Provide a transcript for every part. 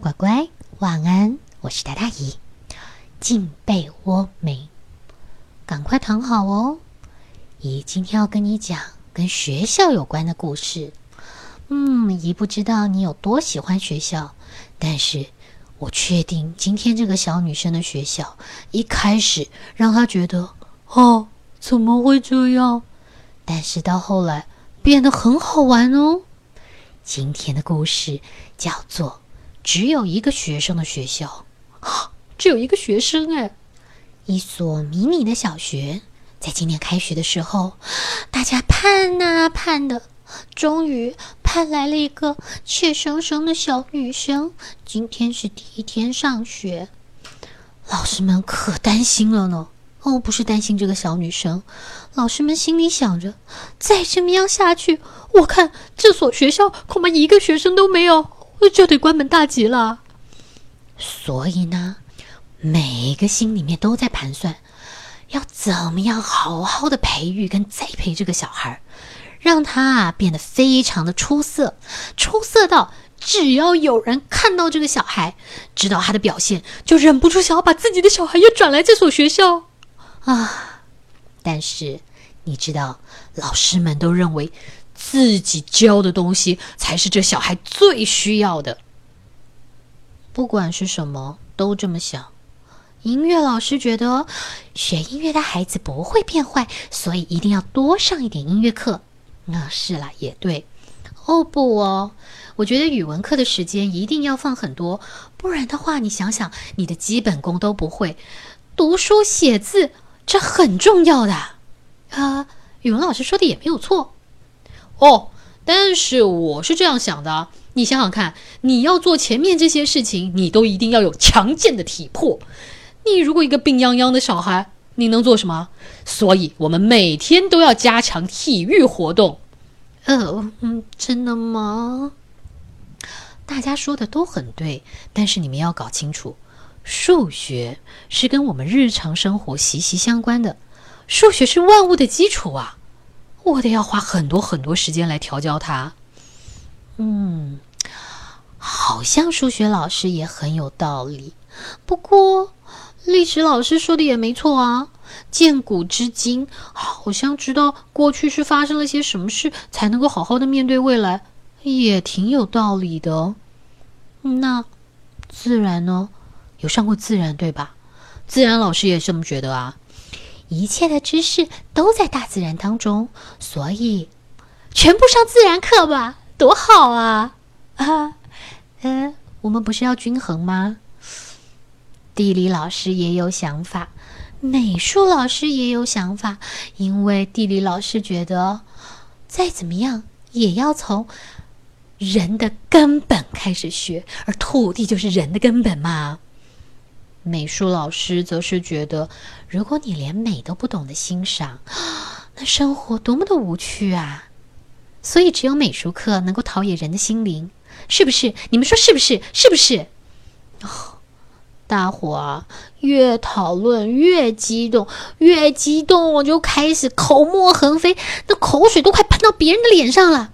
乖乖，晚安，我是大大姨。进被窝没？赶快躺好哦。姨今天要跟你讲跟学校有关的故事。嗯，姨不知道你有多喜欢学校，但是我确定今天这个小女生的学校一开始让她觉得哦，怎么会这样？但是到后来变得很好玩哦。今天的故事叫做《只有一个学生的学校》，只有一个学生哎！一所迷你的小学，在今年开学的时候，大家盼呐盼的，终于盼来了一个怯生生的小女生。今天是第一天上学，老师们可担心了呢。哦，不是担心这个小女生，老师们心里想着，再这么样下去，我看这所学校恐怕一个学生都没有，就得关门大吉了。所以呢，每个心里面都在盘算，要怎么样好好的培育跟栽培这个小孩，让他啊变得非常的出色，出色到只要有人看到这个小孩，知道他的表现，就忍不住想要把自己的小孩也转来这所学校。啊！但是你知道，老师们都认为自己教的东西才是这小孩最需要的。不管是什么，都这么想。音乐老师觉得学音乐的孩子不会变坏，所以一定要多上一点音乐课。那是啦，也对。哦不哦，我觉得语文课的时间一定要放很多，不然的话，你想想，你的基本功都不会，读书写字。这很重要的，啊，语文老师说的也没有错，哦，但是我是这样想的，你想想看，你要做前面这些事情，你都一定要有强健的体魄。你如果一个病殃殃的小孩，你能做什么？所以我们每天都要加强体育活动。哦，嗯，真的吗？大家说的都很对，但是你们要搞清楚。数学是跟我们日常生活息息相关的，数学是万物的基础啊！我得要花很多很多时间来调教他。嗯，好像数学老师也很有道理。不过历史老师说的也没错啊，见古知今，好像知道过去是发生了些什么事，才能够好好的面对未来，也挺有道理的。那自然呢？有上过自然对吧？自然老师也这么觉得啊。一切的知识都在大自然当中，所以全部上自然课吧，多好啊！啊，嗯，我们不是要均衡吗？地理老师也有想法，美术老师也有想法，因为地理老师觉得再怎么样也要从人的根本开始学，而土地就是人的根本嘛。美术老师则是觉得，如果你连美都不懂得欣赏，那生活多么的无趣啊！所以只有美术课能够陶冶人的心灵，是不是？你们说是不是？是不是？大伙啊，越讨论越激动，越激动我就开始口沫横飞，那口水都快喷到别人的脸上了。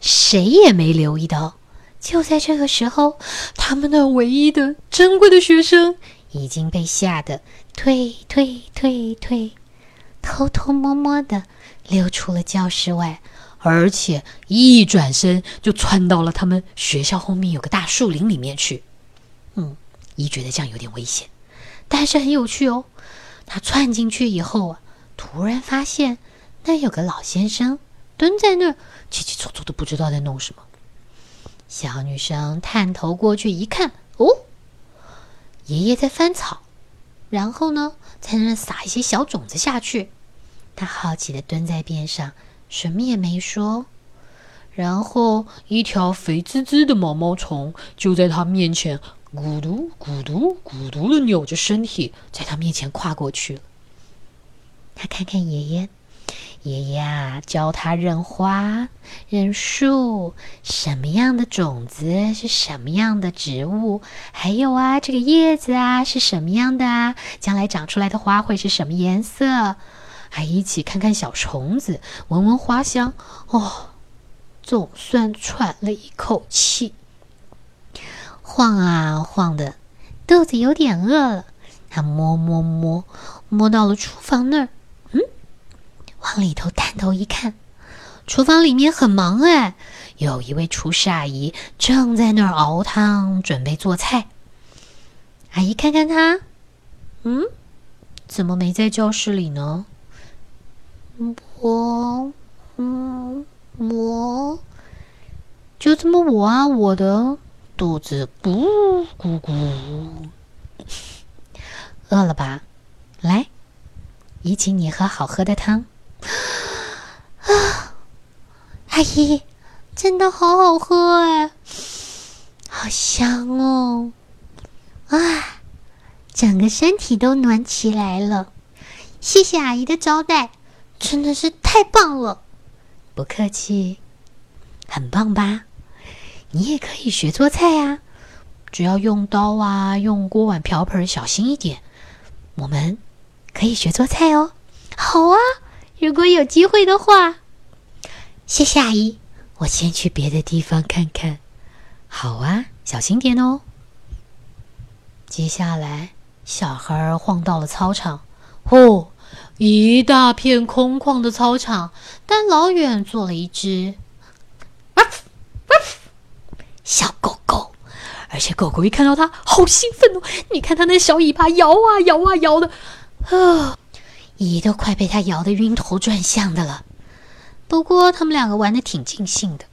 谁也没留意到。就在这个时候，他们那唯一的珍贵的学生已经被吓得退退退退，偷偷摸摸的溜出了教室外，而且一转身就窜到了他们学校后面有个大树林里面去。嗯，一觉得这样有点危险，但是很有趣哦。他窜进去以后啊，突然发现那有个老先生蹲在那儿，叽叽凑凑的，不知道在弄什么。小女生探头过去一看，哦，爷爷在翻草，然后呢，在那撒一些小种子下去。她好奇的蹲在边上，什么也没说。然后，一条肥滋滋的毛毛虫就在她面前咕嘟咕嘟咕嘟的扭着身体，在她面前跨过去了。她看看爷爷。爷爷啊，教他认花、认树，什么样的种子是什么样的植物，还有啊，这个叶子啊是什么样的啊？将来长出来的花会是什么颜色？还一起看看小虫子，闻闻花香。哦，总算喘了一口气。晃啊晃的，肚子有点饿了。他摸摸摸，摸到了厨房那儿，往里头探头一看，厨房里面很忙哎，有一位厨师阿姨正在那儿熬汤，准备做菜。阿姨看看他，嗯，怎么没在教室里呢？我，嗯，我就这么我啊，我的肚子咕咕咕，饿了吧？来，姨请你喝好喝的汤。啊，阿姨，真的好好喝哎，好香哦！啊，整个身体都暖起来了。谢谢阿姨的招待。真的是太棒了，不客气，很棒吧？你也可以学做菜呀，只要用刀啊，用锅碗瓢盆小心一点。我们可以学做菜哦。好啊，如果有机会的话。谢谢阿姨，我先去别的地方看看。好啊，小心点哦。接下来，小孩晃到了操场，哦。一大片空旷的操场，但老远坐了一只小狗狗，而且狗狗一看到它，好兴奋哦！你看它那小尾巴摇啊摇啊摇的，啊，姨都快被他摇得晕头转向的了。不过他们两个玩的挺尽兴的，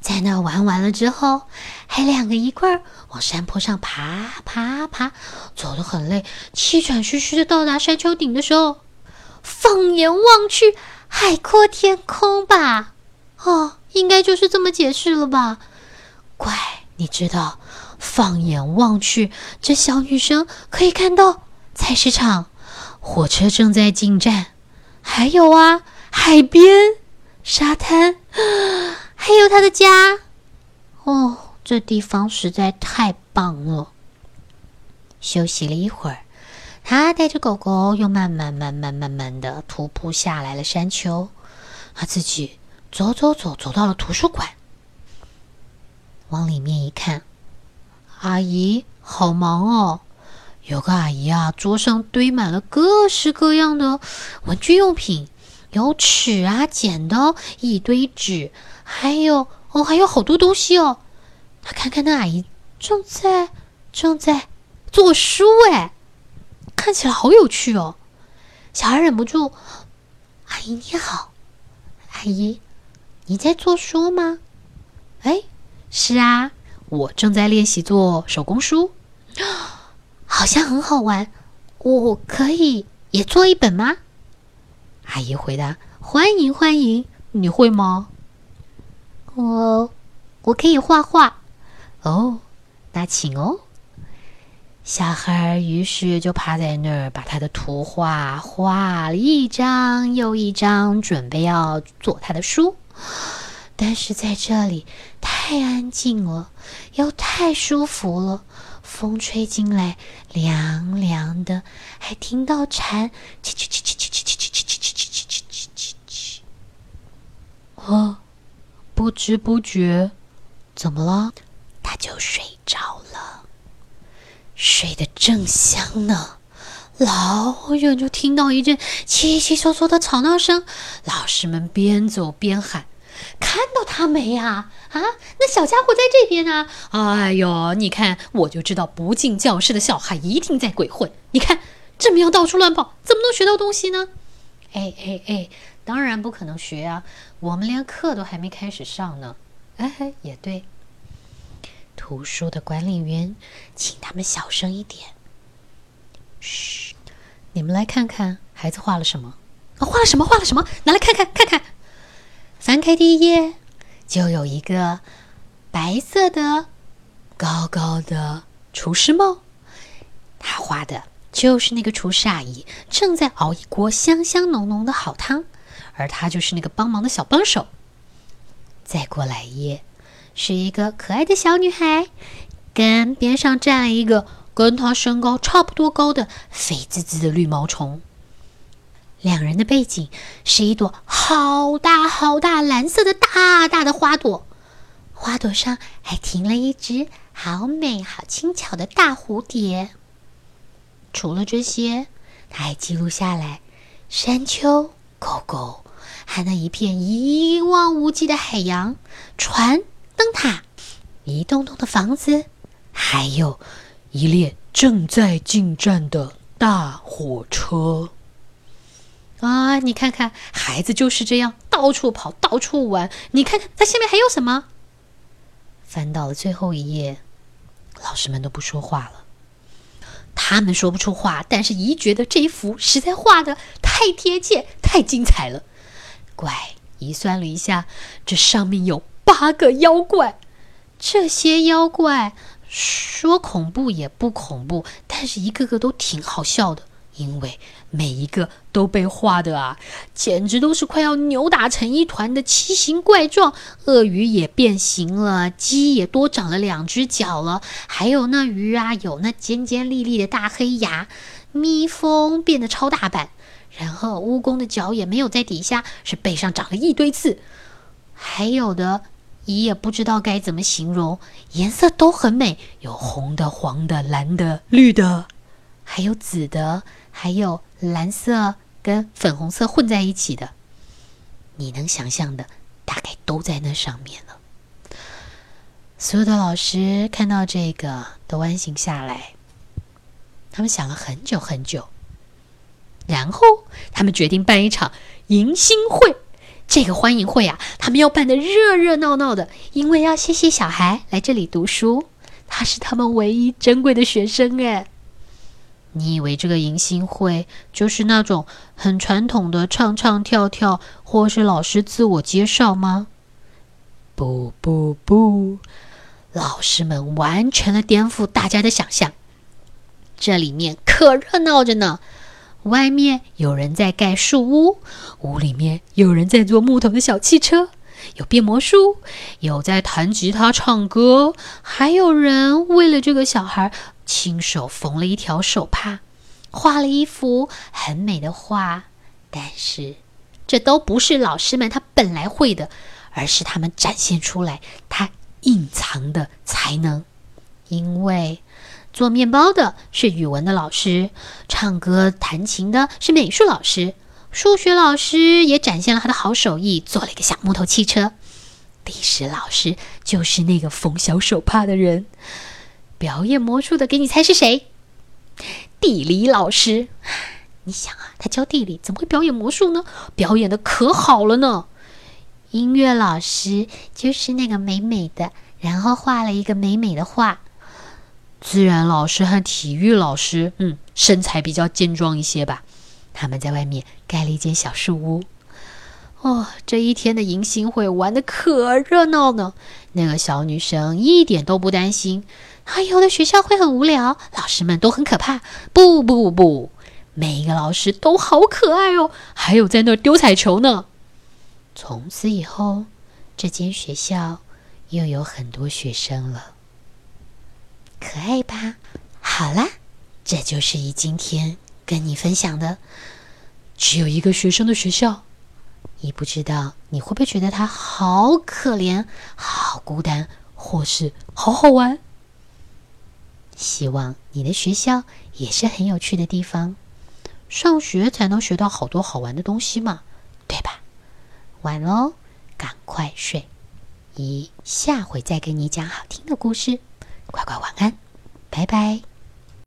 在那玩完了之后，还两个一块儿往山坡上爬爬爬，走得很累，气喘吁吁的到达山丘顶的时候。放眼望去，海阔天空吧？哦，应该就是这么解释了吧？乖，你知道，放眼望去，这小女生可以看到菜市场，火车正在进站，还有啊，海边、沙滩，还有他的家。哦，这地方实在太棒了。休息了一会儿。他带着狗狗，又慢慢、慢慢、慢慢的徒步下来了山丘。他自己走走走，走到了图书馆。往里面一看，阿姨好忙哦。有个阿姨啊，桌上堆满了各式各样的文具用品，有尺啊、剪刀，一堆纸，还有哦，还有好多东西哦。他看看那阿姨，正在正在做书哎。看起来好有趣哦，小孩忍不住：“阿姨你好，阿姨，你在做书吗？”“哎，是啊，我正在练习做手工书，好像很好玩。我可以也做一本吗？”阿姨回答：“欢迎欢迎，你会吗？”“我我可以画画。”“哦，那请哦。”小孩于是就趴在那儿，把他的图画画了一张又一张，准备要做他的书。但是在这里太安静了，又太舒服了，风吹进来凉凉的，还听到蝉叽叽叽叽叽叽叽叽叽叽叽叽叽叽叽。啊！不知不觉，怎么了？他就睡着了。睡得正香呢，老远就听到一阵稀稀嗦嗦的吵闹声。老师们边走边喊：“看到他没呀？啊，那小家伙在这边呢！哎呦，你看，我就知道不进教室的小孩一定在鬼混。你看，这么样到处乱跑，怎么能学到东西呢？哎哎哎，当然不可能学啊！我们连课都还没开始上呢。哎，也对。”图书的管理员，请他们小声一点。嘘，你们来看看孩子画了什么？啊，画了什么？画了什么？拿来看看，看看。翻开第一页，就有一个白色的、高高的厨师帽。他画的就是那个厨师阿姨正在熬一锅香香浓浓的好汤，而他就是那个帮忙的小帮手。再过来一页。是一个可爱的小女孩，跟边上站了一个跟她身高差不多高的肥滋滋的绿毛虫。两人的背景是一朵好大好大蓝色的大大的花朵，花朵上还停了一只好美、好轻巧的大蝴蝶。除了这些，他还记录下来山丘、沟沟，还那一片一望无际的海洋、船、灯塔、一栋栋的房子，还有一列正在进站的大火车。啊，你看看，孩子就是这样到处跑，到处玩。你看看，它下面还有什么？翻到了最后一页，老师们都不说话了。他们说不出话，但是姨觉得这一幅实在画的太贴切、太精彩了。乖，姨算了一下，这上面有八个妖怪。这些妖怪说恐怖也不恐怖，但是一个个都挺好笑的。因为每一个都被画的啊，简直都是快要扭打成一团的奇形怪状。鳄鱼也变形了，鸡也多长了两只脚了，还有那鱼啊，有那尖尖利利的大黑牙。蜜蜂变得超大版，然后蜈蚣的脚也没有在底下，是背上长了一堆刺。还有的，姨也不知道该怎么形容，颜色都很美，有红的、黄的、蓝的、绿的，还有紫的。还有蓝色跟粉红色混在一起的，你能想象的大概都在那上面了。所有的老师看到这个都安心下来，他们想了很久很久，然后他们决定办一场迎新会。这个欢迎会啊，他们要办的热热闹闹的，因为要谢谢小孩来这里读书，他是他们唯一珍贵的学生哎。你以为这个迎新会就是那种很传统的唱唱跳跳，或是老师自我介绍吗？不不不，老师们完全的颠覆大家的想象。这里面可热闹着呢，外面有人在盖树屋，屋里面有人在做木头的小汽车，有变魔术，有在弹吉他唱歌，还有人为了这个小孩。亲手缝了一条手帕，画了一幅很美的画，但是这都不是老师们他本来会的，而是他们展现出来他隐藏的才能。因为做面包的是语文的老师，唱歌弹琴的是美术老师，数学老师也展现了他的好手艺，做了一个小木头汽车。历史老师就是那个缝小手帕的人。表演魔术的，给你猜是谁？地理老师，你想啊，他教地理，怎么会表演魔术呢？表演的可好了呢。音乐老师就是那个美美的，然后画了一个美美的画。自然老师和体育老师，嗯，身材比较健壮一些吧。他们在外面盖了一间小树屋。哦，这一天的迎新会玩的可热闹呢。那个小女生一点都不担心。还有的学校会很无聊，老师们都很可怕。不不不，每一个老师都好可爱哦，还有在那丢彩球呢。从此以后，这间学校又有很多学生了，可爱吧？好啦，这就是一今天跟你分享的只有一个学生的学校。你不知道你会不会觉得他好可怜、好孤单，或是好好玩？希望你的学校也是很有趣的地方，上学才能学到好多好玩的东西嘛，对吧？晚喽，赶快睡，姨下回再给你讲好听的故事，乖乖晚安，拜拜。